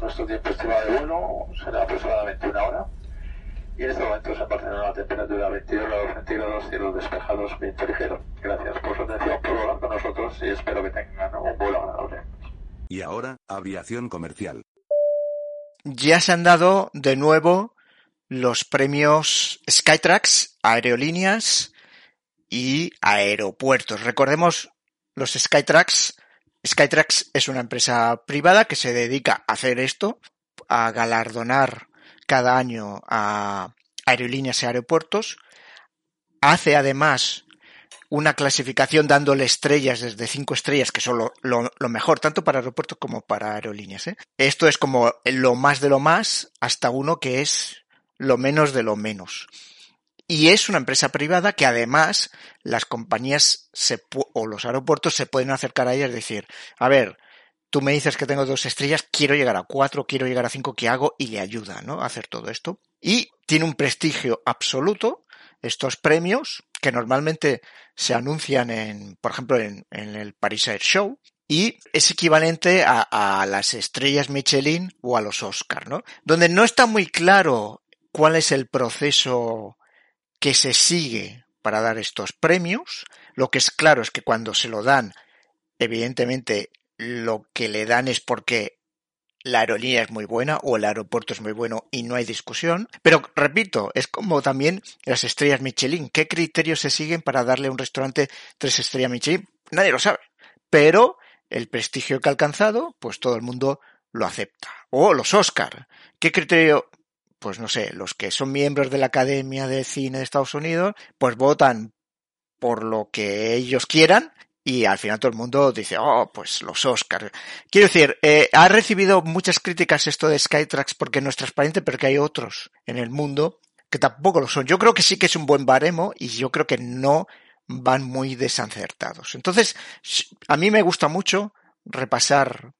Nuestro tiempo estimado de vuelo será aproximadamente una hora. Y en este momento se Barcelona la temperatura 22 grados centígrados, cielos despejados, viento ligero. Gracias por su atención, por volar con nosotros y espero que tengan un vuelo agradable. Y ahora, aviación comercial. Ya se han dado de nuevo los premios Skytrax, aerolíneas y aeropuertos. Recordemos los Skytrax. Skytrax es una empresa privada que se dedica a hacer esto, a galardonar cada año a aerolíneas y aeropuertos. Hace además una clasificación dándole estrellas desde cinco estrellas, que son lo, mejor, tanto para aeropuertos como para aerolíneas. ¿eh? Esto es como lo más de lo más hasta uno que es lo menos de lo menos. Y es una empresa privada que además las compañías o los aeropuertos se pueden acercar a ella y decir, a ver, tú me dices que tengo dos estrellas, quiero llegar a cuatro, quiero llegar a cinco, ¿qué hago? Y le ayuda, ¿no? A hacer todo esto. Y tiene un prestigio absoluto estos premios que normalmente se anuncian en, por ejemplo, en, el Paris Air Show, y es equivalente a, a, las estrellas Michelin o a los Oscar, ¿no? Donde no está muy claro cuál es el proceso que se sigue para dar estos premios. Lo que es claro es que cuando se lo dan, evidentemente lo que le dan es porque la aerolínea es muy buena o el aeropuerto es muy bueno y no hay discusión. Pero repito, es como también las estrellas Michelin. ¿Qué criterios se siguen para darle a un restaurante tres estrellas Michelin? Nadie lo sabe. Pero el prestigio que ha alcanzado, pues todo el mundo lo acepta. O los Oscar. ¿Qué criterio? Pues no sé, los que son miembros de la Academia de Cine de Estados Unidos, pues votan por lo que ellos quieran y al final todo el mundo dice, oh, pues los Oscars. Quiero decir, eh, ha recibido muchas críticas esto de Skytrax porque no es transparente, pero que hay otros en el mundo que tampoco lo son. Yo creo que sí que es un buen baremo y yo creo que no van muy desacertados. Entonces, a mí me gusta mucho repasar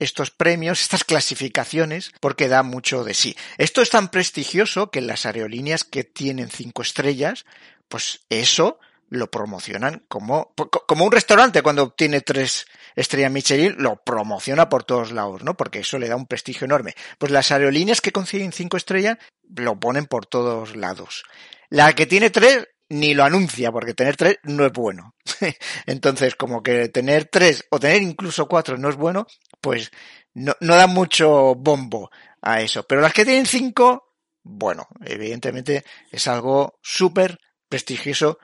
estos premios, estas clasificaciones, porque da mucho de sí. Esto es tan prestigioso que las aerolíneas que tienen cinco estrellas, pues eso lo promocionan como, como un restaurante cuando obtiene tres estrellas Michelin, lo promociona por todos lados, ¿no? Porque eso le da un prestigio enorme. Pues las aerolíneas que consiguen cinco estrellas lo ponen por todos lados. La que tiene tres ni lo anuncia, porque tener tres no es bueno. Entonces, como que tener tres o tener incluso cuatro no es bueno, pues no, no da mucho bombo a eso. Pero las que tienen cinco, bueno, evidentemente es algo súper prestigioso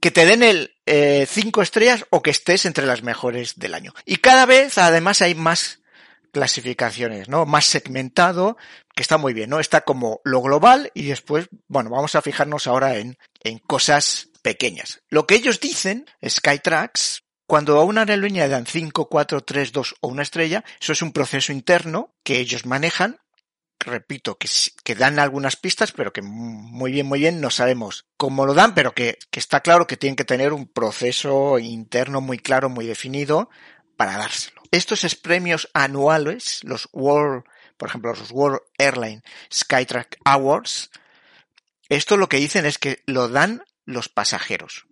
que te den el eh, cinco estrellas o que estés entre las mejores del año. Y cada vez además hay más clasificaciones, ¿no? Más segmentado, que está muy bien, ¿no? Está como lo global y después, bueno, vamos a fijarnos ahora en, en cosas pequeñas. Lo que ellos dicen, Skytrax, cuando a una aerolínea le dan 5, 4, 3, 2 o una estrella, eso es un proceso interno que ellos manejan repito, que, dan algunas pistas, pero que muy bien, muy bien no sabemos cómo lo dan, pero que, que, está claro que tienen que tener un proceso interno muy claro, muy definido para dárselo. Estos es premios anuales, los World, por ejemplo, los World Airline Skytrack Awards, esto lo que dicen es que lo dan los pasajeros.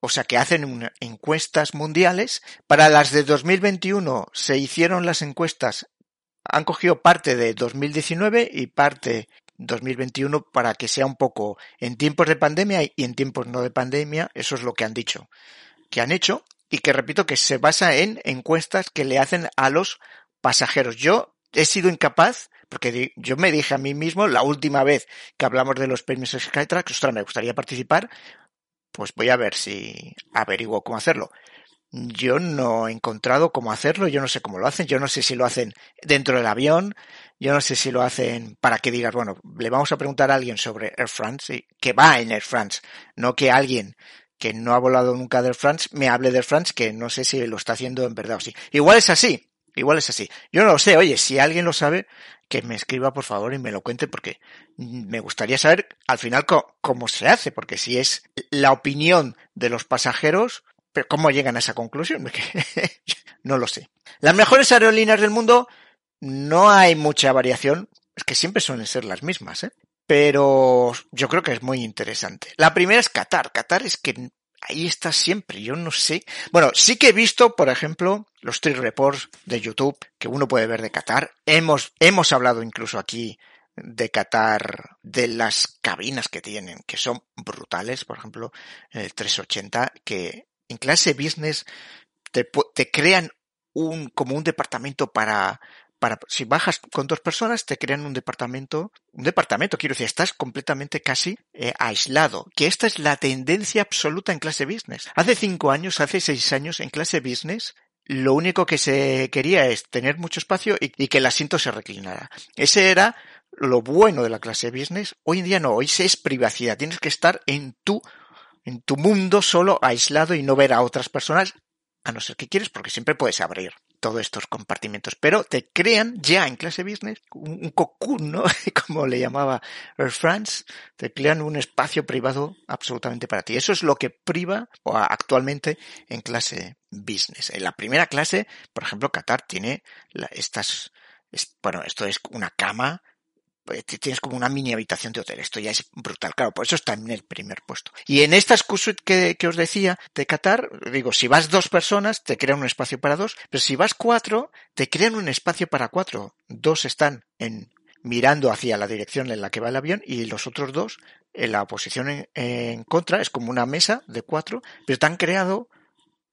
O sea que hacen encuestas mundiales. Para las de 2021 se hicieron las encuestas han cogido parte de 2019 y parte 2021 para que sea un poco en tiempos de pandemia y en tiempos no de pandemia, eso es lo que han dicho, que han hecho y que repito que se basa en encuestas que le hacen a los pasajeros. Yo he sido incapaz, porque yo me dije a mí mismo la última vez que hablamos de los premios Skytrack, ostras, me gustaría participar, pues voy a ver si averiguo cómo hacerlo. Yo no he encontrado cómo hacerlo, yo no sé cómo lo hacen, yo no sé si lo hacen dentro del avión, yo no sé si lo hacen para que digas, bueno, le vamos a preguntar a alguien sobre Air France, que va en Air France, no que alguien que no ha volado nunca de Air France me hable de Air France, que no sé si lo está haciendo en verdad o sí. Igual es así, igual es así. Yo no lo sé, oye, si alguien lo sabe, que me escriba por favor y me lo cuente porque me gustaría saber al final cómo se hace, porque si es la opinión de los pasajeros, pero ¿cómo llegan a esa conclusión? no lo sé. Las mejores aerolíneas del mundo no hay mucha variación, es que siempre suelen ser las mismas, ¿eh? Pero yo creo que es muy interesante. La primera es Qatar. Qatar es que ahí está siempre. Yo no sé. Bueno, sí que he visto, por ejemplo, los trip reports de YouTube que uno puede ver de Qatar. Hemos, hemos hablado incluso aquí de Qatar, de las cabinas que tienen, que son brutales. Por ejemplo, el 380, que en clase business te, te crean un, como un departamento para, para, si bajas con dos personas, te crean un departamento, un departamento, quiero decir, estás completamente casi eh, aislado, que esta es la tendencia absoluta en clase business. Hace cinco años, hace seis años, en clase business, lo único que se quería es tener mucho espacio y, y que el asiento se reclinara. Ese era lo bueno de la clase business. Hoy en día no, hoy es privacidad. Tienes que estar en tu, en tu mundo solo aislado y no ver a otras personas a no ser que quieres, porque siempre puedes abrir todos estos compartimentos, pero te crean ya en clase business un, cocoon, ¿no? Como le llamaba Air France, te crean un espacio privado absolutamente para ti. Eso es lo que priva actualmente en clase business. En la primera clase, por ejemplo, Qatar tiene estas, es, bueno, esto es una cama tienes como una mini habitación de hotel. Esto ya es brutal. Claro, por eso está en el primer puesto. Y en esta suite que, que os decía de Qatar, digo, si vas dos personas, te crean un espacio para dos, pero si vas cuatro, te crean un espacio para cuatro. Dos están en mirando hacia la dirección en la que va el avión y los otros dos en la posición en, en contra es como una mesa de cuatro, pero te han creado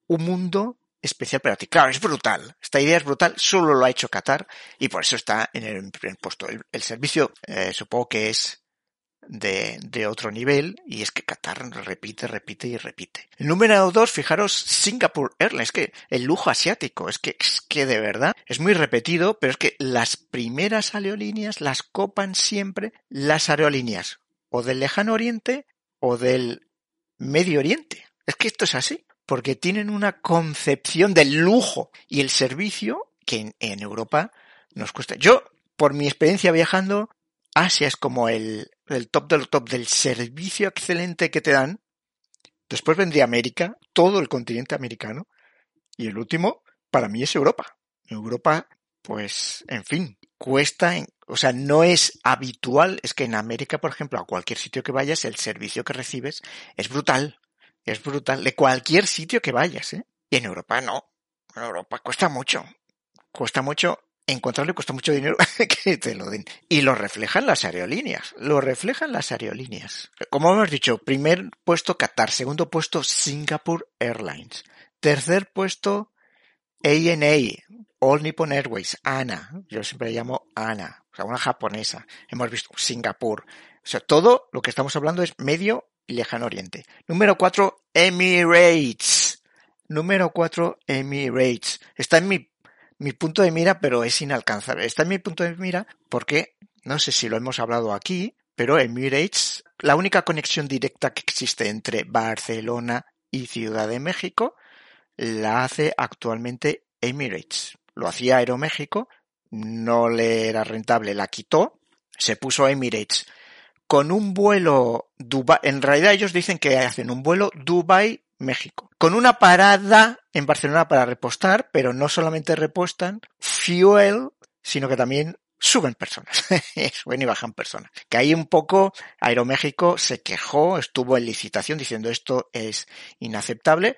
un mundo especial para ti. Claro, es brutal. Esta idea es brutal. Solo lo ha hecho Qatar y por eso está en el primer puesto. El, servicio eh, supongo que es de, de, otro nivel y es que Qatar repite, repite y repite. El número dos, fijaros, Singapore Airlines, que el lujo asiático, es que, es que de verdad es muy repetido, pero es que las primeras aerolíneas las copan siempre las aerolíneas o del lejano oriente o del Medio Oriente. Es que esto es así porque tienen una concepción del lujo y el servicio que en, Europa nos cuesta. Yo, por mi experiencia viajando, Asia es como el, el top del top del servicio excelente que te dan. Después vendría América, todo el continente americano. Y el último, para mí, es Europa. Europa, pues, en fin, cuesta, o sea, no es habitual, es que en América, por ejemplo, a cualquier sitio que vayas, el servicio que recibes es brutal. Es brutal. De cualquier sitio que vayas, ¿eh? Y en Europa no. En Europa cuesta mucho. Cuesta mucho encontrarlo cuesta mucho dinero que te lo den. Y lo reflejan las aerolíneas. Lo reflejan las aerolíneas. Como hemos dicho, primer puesto Qatar, segundo puesto Singapore Airlines, tercer puesto ANA, All Nippon Airways, ANA. Yo siempre llamo ANA, o sea, una japonesa. Hemos visto Singapur. O sea, todo lo que estamos hablando es medio Lejano Oriente. Número 4, Emirates. Número 4, Emirates. Está en mi, mi punto de mira, pero es inalcanzable. Está en mi punto de mira porque, no sé si lo hemos hablado aquí, pero Emirates, la única conexión directa que existe entre Barcelona y Ciudad de México, la hace actualmente Emirates. Lo hacía Aeroméxico, no le era rentable, la quitó, se puso Emirates con un vuelo Dubai, en realidad ellos dicen que hacen un vuelo Dubai México, con una parada en Barcelona para repostar, pero no solamente repostan fuel, sino que también suben personas, suben y bajan personas. Que ahí un poco Aeroméxico se quejó, estuvo en licitación diciendo esto es inaceptable,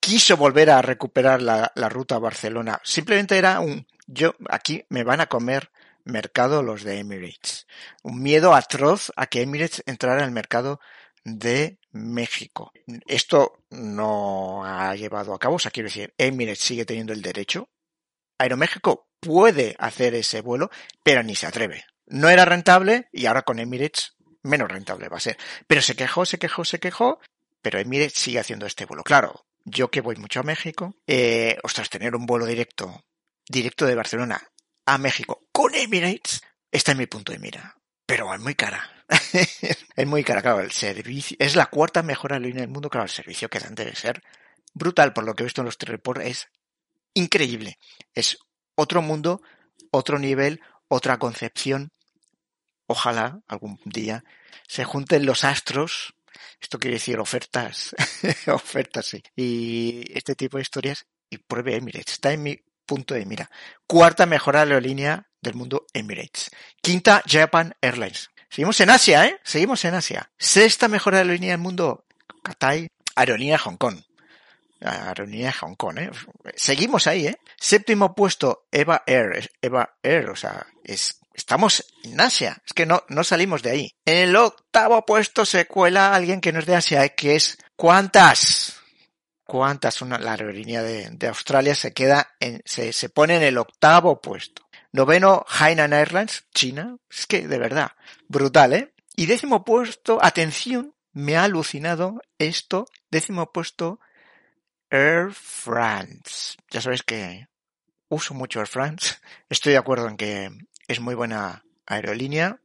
quiso volver a recuperar la, la ruta a Barcelona, simplemente era un, yo aquí me van a comer mercado los de Emirates. Un miedo atroz a que Emirates entrara en el mercado de México. Esto no ha llevado a cabo, o sea, quiero decir, Emirates sigue teniendo el derecho. Aeroméxico puede hacer ese vuelo, pero ni se atreve. No era rentable y ahora con Emirates menos rentable va a ser. Pero se quejó, se quejó, se quejó, pero Emirates sigue haciendo este vuelo. Claro, yo que voy mucho a México, eh, ostras, tener un vuelo directo, directo de Barcelona a México con Emirates está en mi punto de mira. Pero es muy cara. es muy cara, claro, el servicio, es la cuarta mejor aerolínea del mundo, claro, el servicio que dan debe ser brutal, por lo que he visto en los reports, es increíble. Es otro mundo, otro nivel, otra concepción. Ojalá algún día se junten los astros, esto quiere decir ofertas, ofertas, sí, y este tipo de historias, y pruebe Emirates. Está en mi punto de mira. Cuarta mejor aerolínea del mundo Emirates. Quinta Japan Airlines. Seguimos en Asia, ¿eh? Seguimos en Asia. Sexta mejor aerolínea del mundo Cathay Aerolínea Hong Kong. Aerolínea Hong Kong, ¿eh? Seguimos ahí, ¿eh? Séptimo puesto, Eva Air. Eva Air, o sea, es, estamos en Asia. Es que no, no salimos de ahí. En el octavo puesto se cuela alguien que no es de Asia, ¿eh? que es ¿Cuántas? ¿Cuántas? Una, la aerolínea de, de Australia se queda en, se, se pone en el octavo puesto. Noveno, Hainan Airlines, China. Es que, de verdad, brutal, ¿eh? Y décimo puesto, atención, me ha alucinado esto. Décimo puesto, Air France. Ya sabéis que uso mucho Air France. Estoy de acuerdo en que es muy buena aerolínea.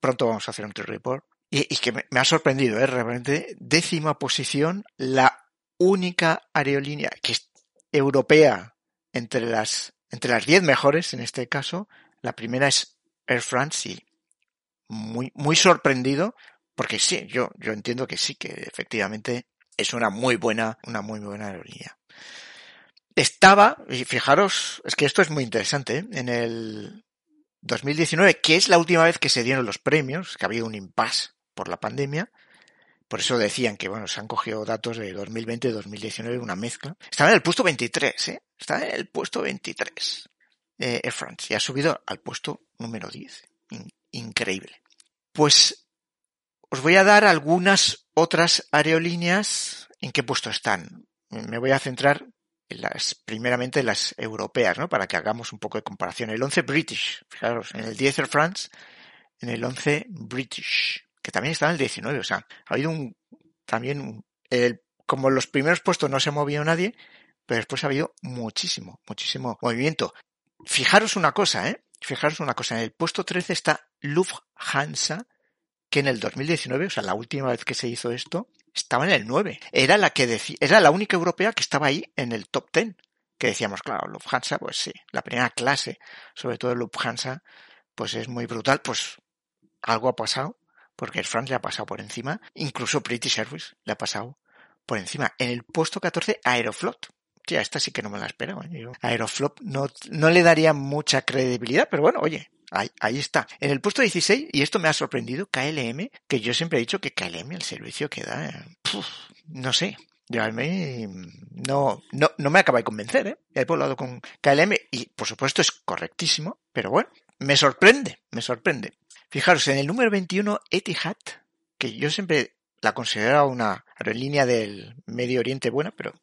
Pronto vamos a hacer un report. Y, y que me, me, ha sorprendido, ¿eh? Realmente, décima posición, la única aerolínea que es europea entre las, entre las diez mejores en este caso. La primera es Air France y muy, muy sorprendido porque sí, yo, yo entiendo que sí, que efectivamente es una muy buena, una muy buena aerolínea. Estaba, y fijaros, es que esto es muy interesante, ¿eh? en el 2019, que es la última vez que se dieron los premios, que había un impasse por la pandemia, por eso decían que, bueno, se han cogido datos de 2020 y 2019, una mezcla. Estaba en el puesto 23, ¿eh? Estaba en el puesto 23, eh, Air France, y ha subido al puesto número 10. In increíble. Pues os voy a dar algunas otras aerolíneas en qué puesto están. Me voy a centrar en las, primeramente en las europeas, ¿no? Para que hagamos un poco de comparación. El 11 British, fijaros, en el 10 Air France, en el 11 British, que también está en el 19, o sea, ha habido un, también un, el, como los primeros puestos no se ha movido nadie, pero después ha habido muchísimo, muchísimo movimiento. Fijaros una cosa, ¿eh? Fijaros una cosa, en el puesto 13 está Lufthansa, que en el 2019, o sea, la última vez que se hizo esto, estaba en el 9. Era la que decía, era la única europea que estaba ahí en el top 10. Que decíamos, claro, Lufthansa, pues sí, la primera clase, sobre todo Lufthansa, pues es muy brutal, pues algo ha pasado, porque Air France le ha pasado por encima, incluso British Airways le ha pasado por encima. En el puesto 14, Aeroflot. Tía, esta sí que no me la esperaba. Yo, Aeroflot no, no le daría mucha credibilidad, pero bueno, oye, Ahí, está. En el puesto 16, y esto me ha sorprendido, KLM, que yo siempre he dicho que KLM, el servicio que da, puf, no sé, yo a mí no, no, no me acaba de convencer, ¿eh? He poblado con KLM y por supuesto es correctísimo, pero bueno, me sorprende, me sorprende. Fijaros, en el número 21, Etihad, que yo siempre la consideraba una aerolínea del Medio Oriente buena, pero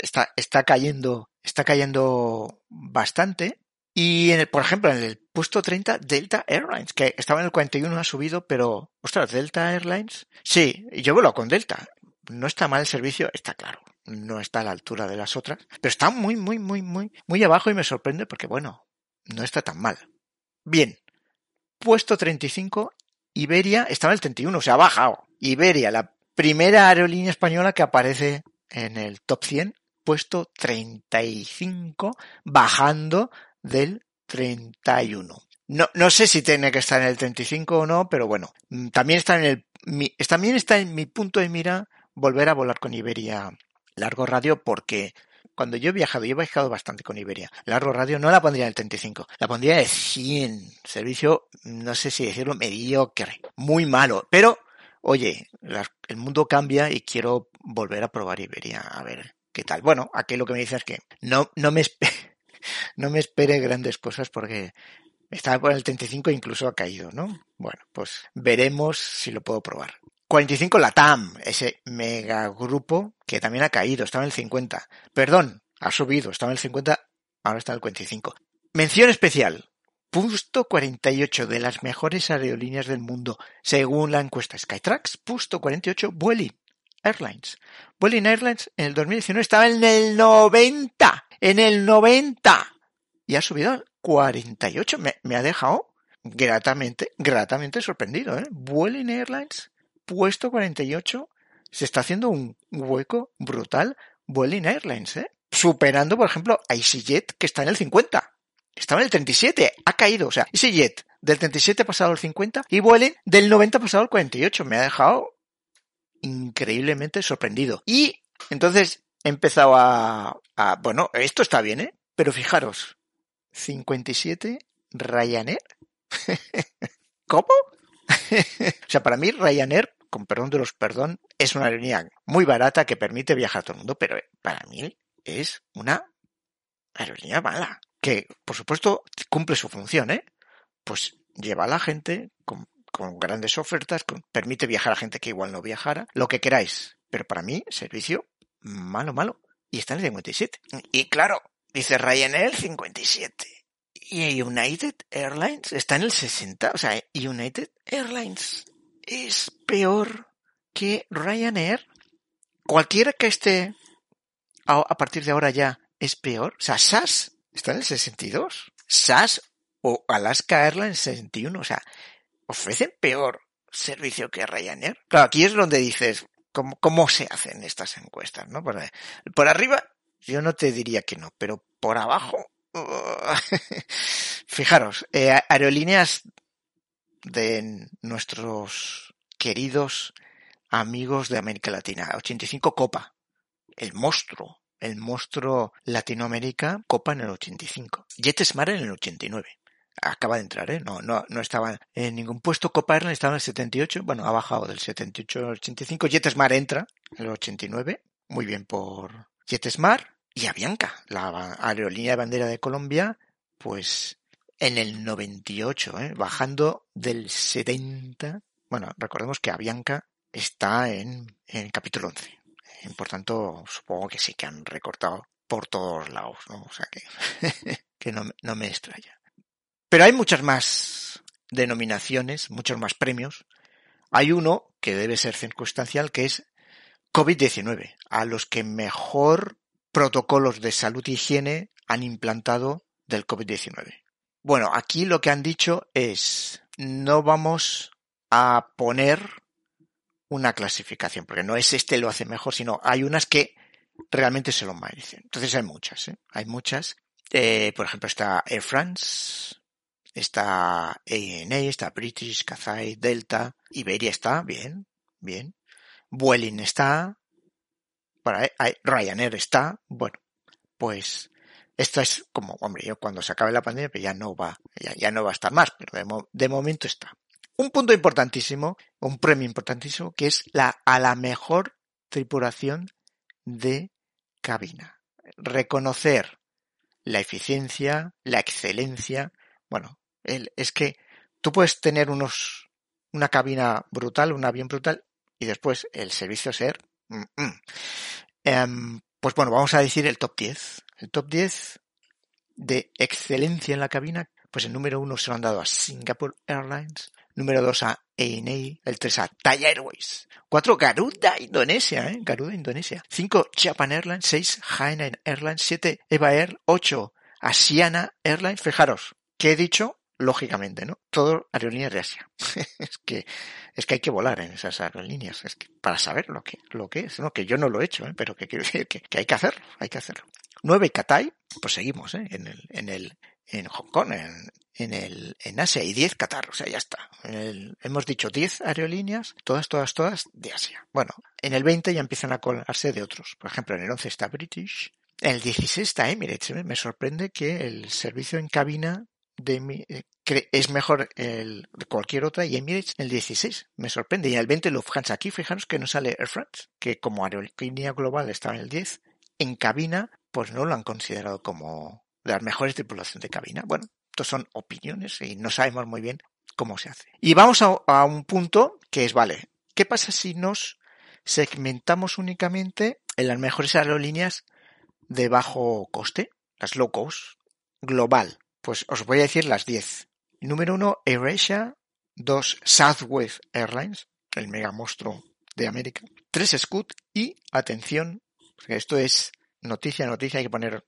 está, está cayendo, está cayendo bastante. Y en el, por ejemplo, en el puesto 30, Delta Airlines, que estaba en el 41, ha subido, pero, ostras, Delta Airlines, sí, yo vuelo con Delta. No está mal el servicio, está claro. No está a la altura de las otras, pero está muy, muy, muy, muy, muy abajo y me sorprende porque, bueno, no está tan mal. Bien. Puesto 35, Iberia estaba en el 31, o sea, ha bajado. Iberia, la primera aerolínea española que aparece en el top 100, puesto 35, bajando del 31. No, no sé si tiene que estar en el 35 o no, pero bueno, también está en el, también está en mi punto de mira volver a volar con Iberia largo radio porque cuando yo he viajado, yo he viajado bastante con Iberia, largo radio no la pondría en el 35, la pondría de 100, servicio, no sé si decirlo, mediocre, muy malo, pero oye, el mundo cambia y quiero volver a probar Iberia, a ver qué tal. Bueno, aquí lo que me dice es que no, no me no me espere grandes cosas porque estaba por el 35 e incluso ha caído, ¿no? Bueno, pues veremos si lo puedo probar. 45 la TAM, ese megagrupo que también ha caído, estaba en el 50. Perdón, ha subido, estaba en el 50, ahora está en el 45. Mención especial. Puesto 48 de las mejores aerolíneas del mundo, según la encuesta Skytrax. Puesto 48, Vueling Airlines. Vueling Airlines en el 2019 estaba en el 90 en el 90 y ha subido al 48. Me, me ha dejado gratamente, gratamente sorprendido. ¿eh? Vueling Airlines, puesto 48, se está haciendo un hueco brutal. Vueling Airlines, ¿eh? superando, por ejemplo, a EasyJet, que está en el 50. Estaba en el 37, ha caído. O sea, EasyJet del 37 ha pasado al 50 y Vueling del 90 ha pasado al 48. Me ha dejado increíblemente sorprendido. Y entonces he empezado a, bueno, esto está bien, ¿eh? Pero fijaros, 57 Ryanair. ¿Cómo? o sea, para mí Ryanair con perdón de los perdón, es una aerolínea muy barata que permite viajar a todo el mundo, pero para mí es una aerolínea mala. Que, por supuesto, cumple su función, ¿eh? Pues lleva a la gente con, con grandes ofertas, con, permite viajar a gente que igual no viajara, lo que queráis. Pero para mí, servicio malo, malo. Y está en el 57. Y claro, dice Ryanair 57. Y United Airlines está en el 60. O sea, United Airlines es peor que Ryanair. Cualquiera que esté a partir de ahora ya es peor. O sea, SAS está en el 62. SAS o Alaska Airlines 61. O sea, ofrecen peor servicio que Ryanair. Claro, aquí es donde dices, ¿cómo, cómo se hacen estas encuestas? ¿no? Por, por arriba, yo no te diría que no, pero por abajo, fijaros, eh, aerolíneas de nuestros queridos amigos de América Latina. 85 Copa, el monstruo, el monstruo Latinoamérica, Copa en el 85. JetSmart en el 89. Acaba de entrar, ¿eh? No, no, no estaba en ningún puesto. Copa Airlines estaba en el 78. Bueno, ha bajado del 78 al 85. JetSmart entra en el 89. Muy bien por JetSmart. Y Avianca, la aerolínea de bandera de Colombia, pues en el 98, ¿eh? bajando del 70. Bueno, recordemos que Avianca está en, en capítulo 11. Por tanto, supongo que sí que han recortado por todos lados, ¿no? O sea que, que no, no me extraña. Pero hay muchas más denominaciones, muchos más premios. Hay uno que debe ser circunstancial, que es COVID-19, a los que mejor protocolos de salud y higiene han implantado del COVID-19. Bueno, aquí lo que han dicho es, no vamos a poner una clasificación, porque no es este lo hace mejor, sino hay unas que realmente se lo merecen. Entonces hay muchas, ¿eh? hay muchas. Eh, por ejemplo, está Air France, está ANA, está British, Cathay, Delta, Iberia está, bien, bien. Vueling está, para, Ryanair está, bueno, pues esto es como, hombre, yo cuando se acabe la pandemia, pues ya no va, ya, ya no va a estar más, pero de, momento está. Un punto importantísimo, un premio importantísimo, que es la a la mejor tripulación de cabina. Reconocer la eficiencia, la excelencia. Bueno, es que tú puedes tener unos, una cabina brutal, un avión brutal, y después el servicio ser. Mm, mm. Em, pues bueno, vamos a decir el top 10. El top 10 de excelencia en la cabina, pues el número uno se lo han dado a Singapore Airlines, número dos a ANA, el tres a Thai Airways, cuatro Garuda Indonesia, ¿eh? Garuda Indonesia, cinco Japan Airlines, seis Hainan Airlines, siete Eva Air, ocho Asiana Airlines, fijaros, ¿qué he dicho? lógicamente, ¿no? Todo aerolíneas de Asia. es que es que hay que volar en esas aerolíneas, es que para saber lo que lo que es, ¿no? Que yo no lo he hecho, ¿eh? pero que quiero decir que, hay que hacerlo, hay que hacerlo. 9 Cathay, pues seguimos, ¿eh? En el en el en Hong Kong, en, en el en Asia y 10 Qatar, o sea, ya está. hemos dicho 10 aerolíneas, todas todas todas de Asia. Bueno, en el 20 ya empiezan a colarse de otros. Por ejemplo, en el 11 está British, en el 16 está Emirates. ¿eh? Me sorprende que el servicio en cabina de, eh, es mejor el, cualquier otra y Emirates el 16. Me sorprende. Y el 20 Lufthansa. Aquí fijaros que no sale Air France, que como aerolínea global estaba en el 10. En cabina, pues no lo han considerado como de las mejores tripulaciones de cabina. Bueno, estos son opiniones y no sabemos muy bien cómo se hace. Y vamos a, a un punto que es, vale, ¿qué pasa si nos segmentamos únicamente en las mejores aerolíneas de bajo coste, las low cost, global? Pues os voy a decir las 10. Número 1, AirAsia. 2, Southwest Airlines, el mega monstruo de América. 3, Scoot. Y, atención, esto es noticia, noticia, hay que poner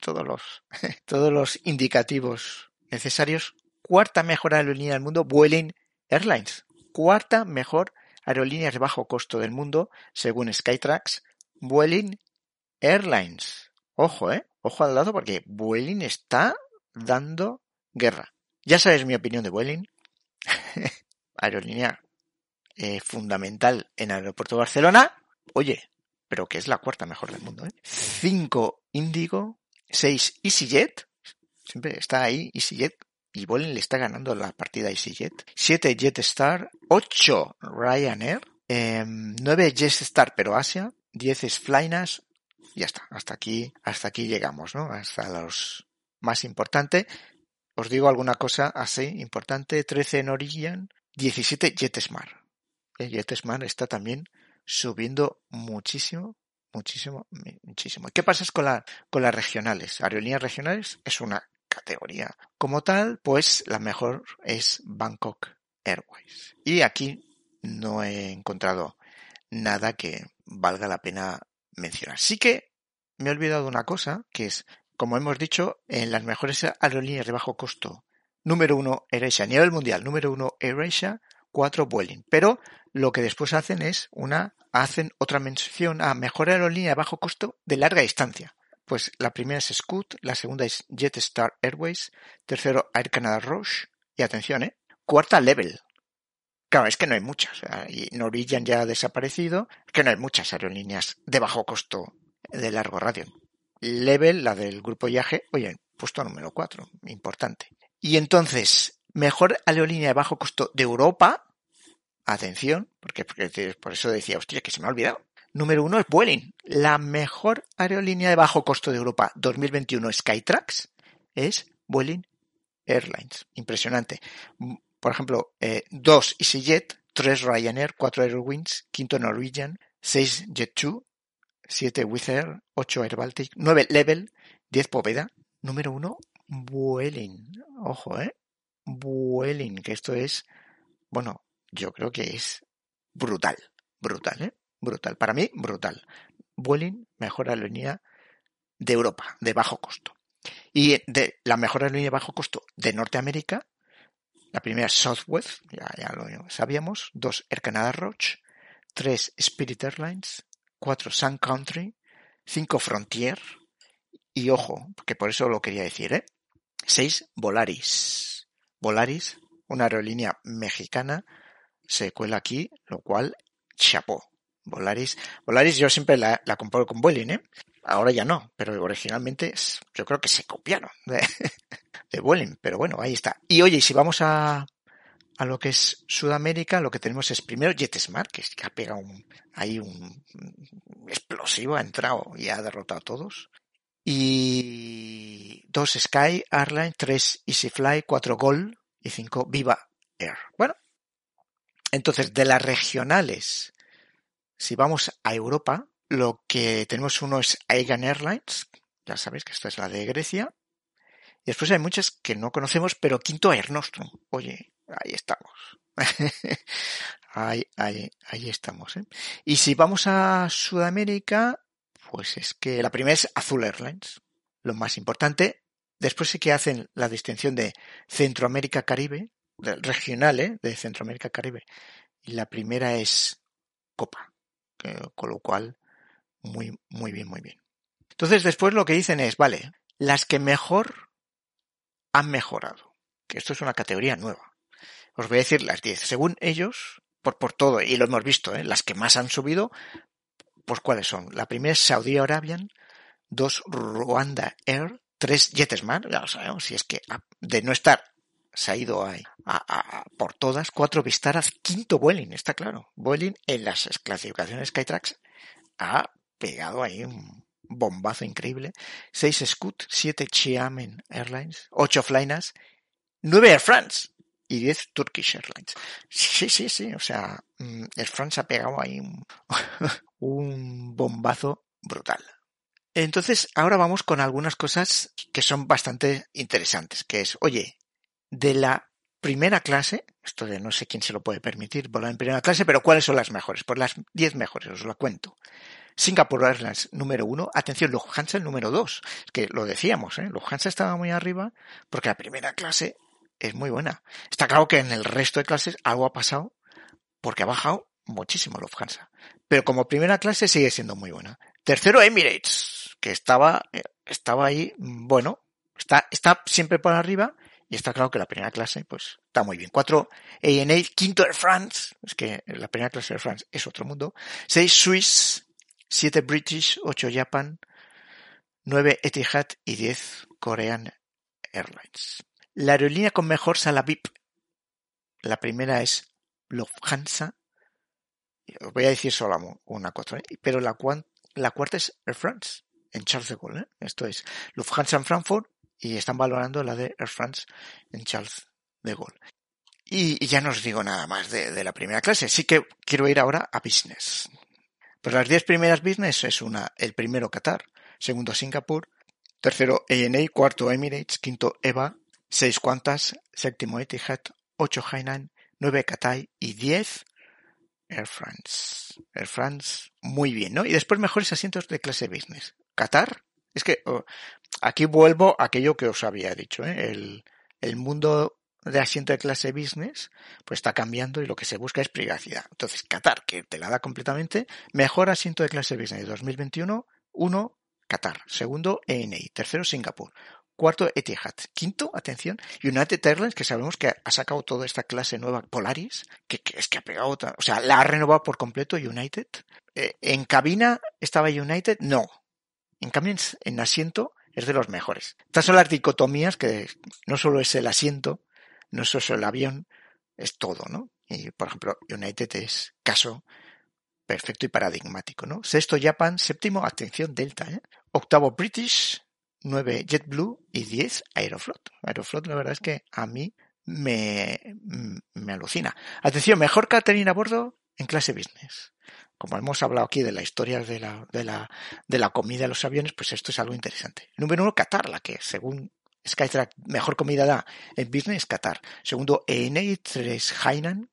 todos los, todos los indicativos necesarios. Cuarta mejor aerolínea del mundo, Vueling Airlines. Cuarta mejor aerolínea de bajo costo del mundo, según Skytrax, Vueling Airlines. Ojo, eh. Ojo al lado porque Vueling está dando guerra. Ya sabes mi opinión de Vueling. Aerolínea eh, fundamental en Aeropuerto Barcelona. Oye, pero que es la cuarta mejor del mundo. ¿eh? Cinco Indigo, seis EasyJet. Siempre está ahí EasyJet y Vueling le está ganando la partida a EasyJet. 7 Jetstar, 8 Ryanair, eh, 9 Jetstar pero Asia, 10 es Flynas, ya está, hasta aquí, hasta aquí llegamos, ¿no? Hasta los más importantes. Os digo alguna cosa así importante, 13 Norwegian, 17 JetSmart. El JetSmart está también subiendo muchísimo, muchísimo, muchísimo. ¿Qué pasa con, la, con las regionales? Aerolíneas regionales es una categoría. Como tal, pues la mejor es Bangkok Airways. Y aquí no he encontrado nada que valga la pena mencionar. Sí que me he olvidado una cosa, que es, como hemos dicho, en las mejores aerolíneas de bajo costo, número uno AirAsia, a nivel mundial, número uno AirAsia, cuatro Vueling. Pero lo que después hacen es una, hacen otra mención a mejor aerolínea de bajo costo de larga distancia. Pues la primera es Scoot, la segunda es Jetstar Airways, tercero Air Canada Roche, y atención, ¿eh? Cuarta Level. Claro, es que no hay muchas. Y Norwegian ya ha desaparecido, que no hay muchas aerolíneas de bajo costo de largo radio. Level, la del grupo Yage, oye, puesto número 4, importante. Y entonces, mejor aerolínea de bajo costo de Europa, atención, porque, porque por eso decía, hostia, que se me ha olvidado. Número uno es Vueling, la mejor aerolínea de bajo costo de Europa 2021 Skytrax es Vueling Airlines. Impresionante. Por ejemplo, eh, dos EasyJet, tres Ryanair, cuatro Airwings, quinto Norwegian, seis Jet2, 7 Wizz Air, 8 Air Baltic, 9 Level, 10 Poveda, número 1 Vueling. Ojo, ¿eh? Vueling, que esto es, bueno, yo creo que es brutal, brutal, ¿eh? Brutal. Para mí, brutal. Vueling, mejor aerolínea de Europa, de bajo costo. Y de la mejor aerolínea de bajo costo de Norteamérica, la primera es Southwest, ya, ya lo sabíamos, dos Air Canada Roche, tres Spirit Airlines, 4 Sun Country, 5 Frontier y ojo, que por eso lo quería decir, ¿eh? 6 Volaris. Volaris, una aerolínea mexicana, se cuela aquí, lo cual, chapó. Volaris, Volaris yo siempre la, la comparo con Vueling, ¿eh? Ahora ya no, pero originalmente yo creo que se copiaron de, de Vueling, pero bueno, ahí está. Y oye, si vamos a, a lo que es Sudamérica, lo que tenemos es primero JetSmart, que ha pegado un, ahí un explosivo, ha entrado y ha derrotado a todos. Y dos Sky Airline, tres EasyFly, cuatro Gol y cinco Viva Air. Bueno, entonces de las regionales, si vamos a Europa, lo que tenemos uno es Aegean Airlines, ya sabéis que esta es la de Grecia. Y después hay muchas que no conocemos, pero quinto Air Nostrum. Oye, Ahí estamos. ahí, ahí, ahí estamos. ¿eh? Y si vamos a Sudamérica, pues es que la primera es Azul Airlines, lo más importante. Después sí que hacen la distinción de Centroamérica-Caribe, regional, ¿eh? de Centroamérica-Caribe. Y la primera es Copa, con lo cual, muy, muy bien, muy bien. Entonces después lo que dicen es, vale, las que mejor han mejorado, que esto es una categoría nueva. Os voy a decir las 10. Según ellos, por, por todo, y lo hemos visto, ¿eh? las que más han subido, pues cuáles son. La primera es Saudi Arabian, dos Rwanda Air, tres JetSmart, ya lo sabemos, si es que de no estar se ha ido a, a, por todas, cuatro Vistaras, quinto Vueling, está claro. Vueling en las clasificaciones Skytrax ha pegado ahí un bombazo increíble. Seis Scoot, siete Xiamen Airlines, ocho Flynas, nueve Air France y 10 Turkish Airlines. Sí, sí, sí, o sea, mm, Air France ha pegado ahí un, un bombazo brutal. Entonces, ahora vamos con algunas cosas que son bastante interesantes, que es, oye, de la primera clase, esto de no sé quién se lo puede permitir volar en primera clase, pero ¿cuáles son las mejores? Pues las 10 mejores, os lo cuento. Singapore Airlines número uno, atención, Lufthansa el número dos, que lo decíamos, ¿eh? Lufthansa estaba muy arriba porque la primera clase es muy buena. Está claro que en el resto de clases algo ha pasado porque ha bajado muchísimo Lufthansa. Pero como primera clase sigue siendo muy buena. Tercero, Emirates, que estaba, estaba ahí, bueno, está, está siempre por arriba y está claro que la primera clase, pues, está muy bien. Cuatro, ANA, quinto Air France, es que la primera clase de France es otro mundo. Seis, Swiss, siete, British, ocho, Japan, nueve, Etihad y diez, Korean Airlines. La aerolínea con mejor sala VIP. La primera es Lufthansa. Os voy a decir solo una cosa, ¿eh? pero la, la cuarta es Air France, en Charles de Gaulle. ¿eh? Esto es Lufthansa en Frankfurt y están valorando la de Air France en Charles de Gaulle. Y, ya no os digo nada más de, la primera clase. Sí que quiero ir ahora a business. Pues las diez primeras business es una, el primero Qatar, segundo Singapur, tercero ANA, cuarto Emirates, quinto EVA, seis Qantas, séptimo Etihad, ocho Hainan, nueve Cathay y diez Air France. Air France, muy bien, ¿no? Y después mejores asientos de clase business. Qatar, es que oh, aquí vuelvo a aquello que os había dicho, ¿eh? el, el mundo de asiento de clase business, pues está cambiando y lo que se busca es privacidad. Entonces, Qatar, que te la da completamente, mejor asiento de clase business 2021, uno, Qatar. Segundo, ENA. Tercero, Singapur. Cuarto, Etihad. Quinto, atención, United Airlines, que sabemos que ha sacado toda esta clase nueva, Polaris, que, es que ha pegado, o sea, la ha renovado por completo United. Eh, en cabina estaba United, no. En cambio, en asiento es de los mejores. Estas son las dicotomías que no solo es el asiento, no solo es el avión, es todo, ¿no? Y, por ejemplo, United es caso perfecto y paradigmático, ¿no? Sexto Japan, séptimo, atención Delta, ¿eh? Octavo British, nueve JetBlue y diez Aeroflot. Aeroflot la verdad es que a mí me, me alucina. Atención, mejor catering a bordo en clase business. Como hemos hablado aquí de la historia de la, de la, de la comida de los aviones, pues esto es algo interesante. Número uno, Qatar, la que según Skytrack mejor comida da en business Qatar. Segundo, ENA, 3 Hainan,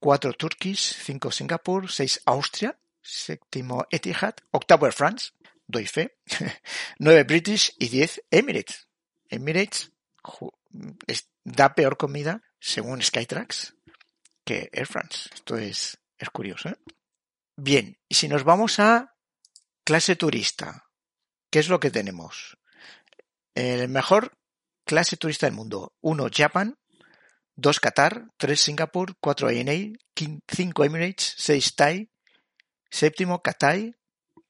4 Turkish, 5 Singapur, 6 Austria, séptimo Etihad, octavo France, doy fe, 9 British y 10 Emirates. Emirates da peor comida, según Skytrax, que Air France. Esto es, es curioso. ¿eh? Bien, y si nos vamos a clase turista, ¿qué es lo que tenemos? El mejor clase turista del mundo. 1 Japan, 2 Qatar, 3 Singapur, 4 ANA, 5 Emirates, 6 Thai, séptimo Cathay.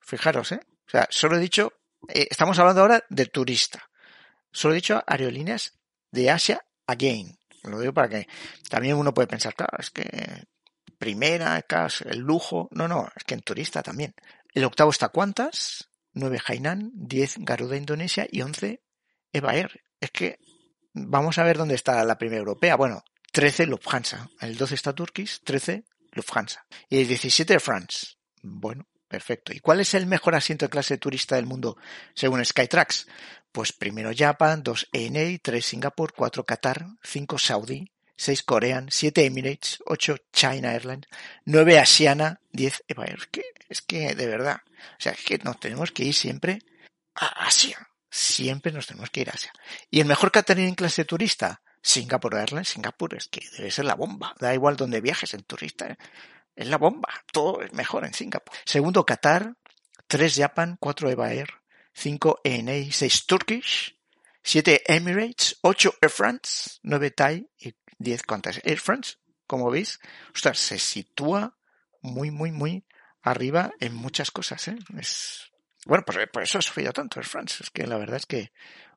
Fijaros, ¿eh? O sea, solo he dicho, eh, estamos hablando ahora de turista. Solo he dicho aerolíneas de Asia again. Lo digo para que también uno puede pensar, claro, es que primera, el lujo. No, no, es que en turista también. El octavo está Qantas, 9 Hainan, 10 Garuda Indonesia y 11 Eva Air. Es que vamos a ver dónde está la primera europea. Bueno, 13 Lufthansa. El 12 está Turkish, 13 Lufthansa. Y el 17 France. Bueno, perfecto. ¿Y cuál es el mejor asiento de clase turista del mundo según Skytrax? Pues primero Japan, 2 ENA, 3 Singapur, 4 Qatar, 5 Saudi, 6 Korean, 7 Emirates, 8 China Airlines, 9 Asiana, 10 Eva Air. Es que, es que de verdad, o sea, es que nos tenemos que ir siempre a Asia siempre nos tenemos que ir a Asia. ¿Y el mejor catering en clase turista? Singapore Airlines, Singapur, es que debe ser la bomba. Da igual donde viajes en turista, ¿eh? Es la bomba. Todo es mejor en Singapur. Segundo, Qatar. Tres Japan, cuatro Eva Air, cinco ENA, seis Turkish, siete Emirates, ocho Air France, nueve Thai y diez Qantas. Air France, como veis, ostras, se sitúa muy, muy, muy arriba en muchas cosas. ¿eh? Es bueno, pues por eso ha sufrido tanto el France. Es que la verdad es que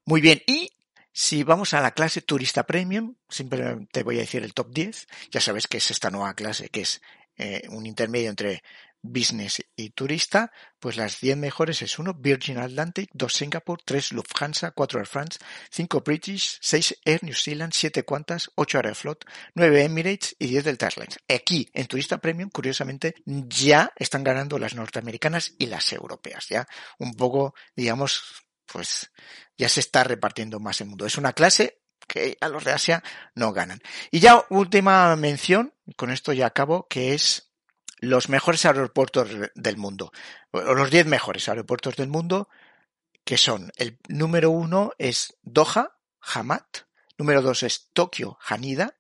muy bien. Y si vamos a la clase turista premium, simplemente voy a decir el top 10. Ya sabes que es esta nueva clase que es eh, un intermedio entre business y turista, pues las 10 mejores es 1 Virgin Atlantic, 2 Singapore, 3 Lufthansa, 4 Air France, 5 British, 6 Air New Zealand, 7 Qantas, 8 Aeroflot, 9 Emirates y 10 Delta Airlines. Aquí, en Turista Premium, curiosamente, ya están ganando las norteamericanas y las europeas. Ya un poco, digamos, pues ya se está repartiendo más el mundo. Es una clase que a los de Asia no ganan. Y ya última mención, con esto ya acabo, que es los mejores aeropuertos del mundo, o los 10 mejores aeropuertos del mundo, que son el número uno es Doha, Hamad, número dos es Tokio, Haneda,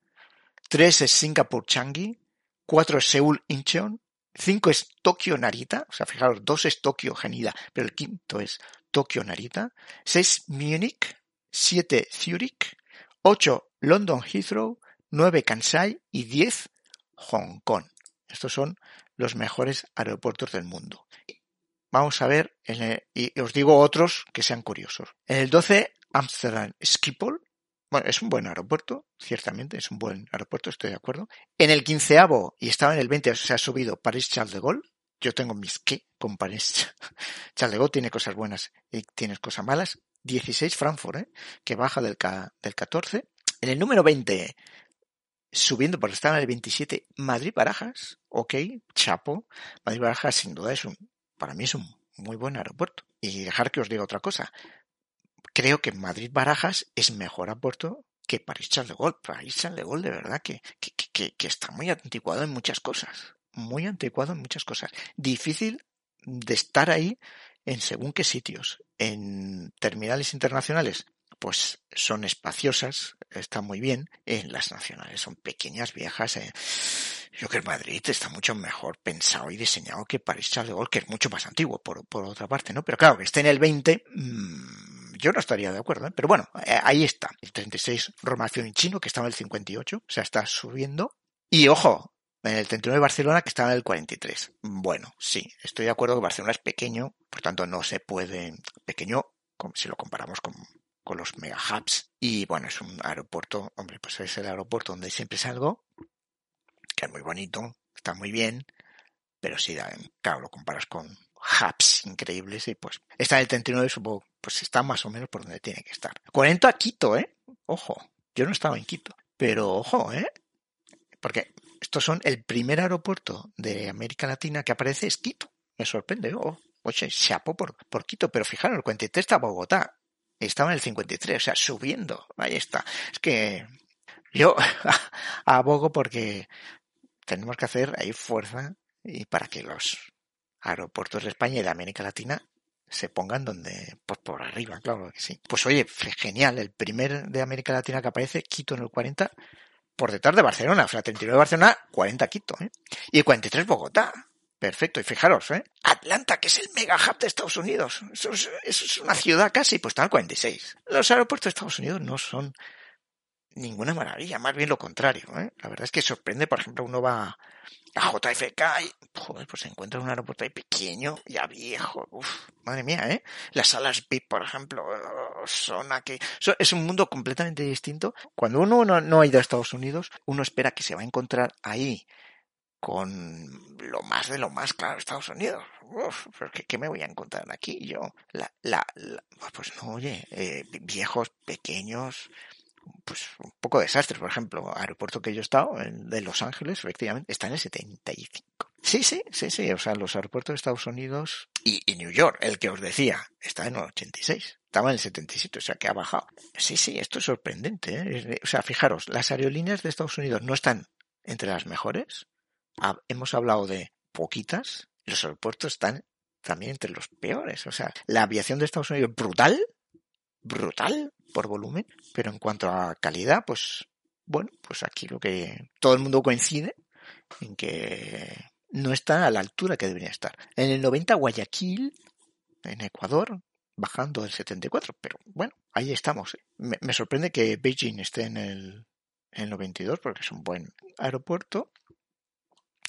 tres es Singapur, Changi, cuatro es Seúl, Incheon, cinco es Tokio, Narita, o sea, fijaros, dos es Tokio, Haneda, pero el quinto es Tokio, Narita, seis Múnich, siete Zurich, ocho London Heathrow, nueve Kansai y diez Hong Kong. Estos son los mejores aeropuertos del mundo. Vamos a ver, y os digo otros que sean curiosos. En el 12, Amsterdam Schiphol, bueno, es un buen aeropuerto, ciertamente, es un buen aeropuerto, estoy de acuerdo. En el quinceavo, y estaba en el 20, se ha subido París Charles de Gaulle. Yo tengo mis qué con París. Charles de Gaulle tiene cosas buenas y tiene cosas malas. 16 Frankfurt, ¿eh? que baja del, del 14. En el número 20, subiendo porque estaba en el 27, Madrid Barajas, ok, Chapo. Madrid Barajas sin duda es un, para mí es un muy buen aeropuerto. Y dejar que os diga otra cosa. Creo que Madrid Barajas es mejor aeropuerto que París Charles de Gaulle. París Charles de Gaulle de verdad que, que, que, que está muy anticuado en muchas cosas. Muy anticuado en muchas cosas. Difícil de estar ahí en según qué sitios. En terminales internacionales, pues son espaciosas, está muy bien. En las nacionales son pequeñas, viejas. Eh. Yo creo que Madrid está mucho mejor pensado y diseñado que París Charles de Gaulle, que es mucho más antiguo, por, por otra parte, ¿no? Pero claro, que esté en el 20, mmm, yo no estaría de acuerdo, ¿eh? Pero bueno, eh, ahí está. El 36, Roma chino, que estaba en el 58, o sea, está subiendo. Y ojo, en el 39 Barcelona que estaba en el 43. Bueno, sí, estoy de acuerdo que Barcelona es pequeño, por tanto no se puede, pequeño si lo comparamos con, con los mega hubs. Y bueno, es un aeropuerto, hombre, pues es el aeropuerto donde siempre salgo, que es muy bonito, está muy bien, pero si, claro, lo comparas con hubs increíbles y pues está en el 39, supongo, pues está más o menos por donde tiene que estar. 40 a Quito, ¿eh? Ojo, yo no estaba en Quito, pero ojo, ¿eh? Porque estos son el primer aeropuerto de América Latina que aparece es Quito. Me sorprende. Oh, oye, chapo por, por Quito, pero fijaros, el 43 está Bogotá. Estaba en el 53, o sea, subiendo. Ahí está. Es que yo abogo porque tenemos que hacer ahí fuerza y para que los aeropuertos de España y de América Latina se pongan donde, pues por arriba, claro que sí. Pues oye, genial, el primer de América Latina que aparece, Quito en el 40, por detrás de Barcelona. O sea, 39 Barcelona, 40 Quito. ¿eh? Y 43 Bogotá. Perfecto. Y fijaros, ¿eh? Atlanta, que es el mega hub de Estados Unidos. Eso es, una ciudad casi, pues está en 46. Los aeropuertos de Estados Unidos no son ninguna maravilla, más bien lo contrario. ¿eh? La verdad es que sorprende, por ejemplo, uno va a JFK y joder, pues se encuentra un aeropuerto ahí pequeño, ya viejo, uf, madre mía, ¿eh? Las salas VIP, por ejemplo, son aquí. Es un mundo completamente distinto. Cuando uno no, no ha ido a Estados Unidos, uno espera que se va a encontrar ahí con lo más de lo más claro Estados Unidos. Uf, pero ¿qué, me voy a encontrar aquí yo? La, la, pues no, oye, eh, viejos, pequeños, pues un poco desastres. Por ejemplo, aeropuerto que yo he estado, el de Los Ángeles, efectivamente, está en el 75. Sí, sí, sí, sí. O sea, los aeropuertos de Estados Unidos y, y New York, el que os decía, está en el 86. Estaba en el 77, o sea que ha bajado. Sí, sí, esto es sorprendente. ¿eh? O sea, fijaros, las aerolíneas de Estados Unidos no están entre las mejores. hemos hablado de poquitas. Los aeropuertos están también entre los peores. O sea, la aviación de Estados Unidos brutal, brutal, por volumen, pero en cuanto a calidad, pues bueno, pues aquí lo que todo el mundo coincide en que no está a la altura que debería estar. En el 90 Guayaquil, en Ecuador, bajando del 74, pero bueno, ahí estamos. Me, me sorprende que Beijing esté en el, en el 92 porque es un buen aeropuerto.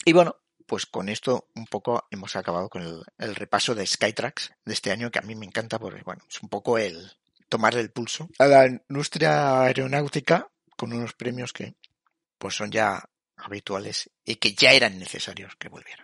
Y bueno, pues con esto un poco hemos acabado con el, el, repaso de Skytrax de este año que a mí me encanta porque bueno, es un poco el, tomarle el pulso a la industria aeronáutica con unos premios que pues son ya habituales y que ya eran necesarios que volvieran.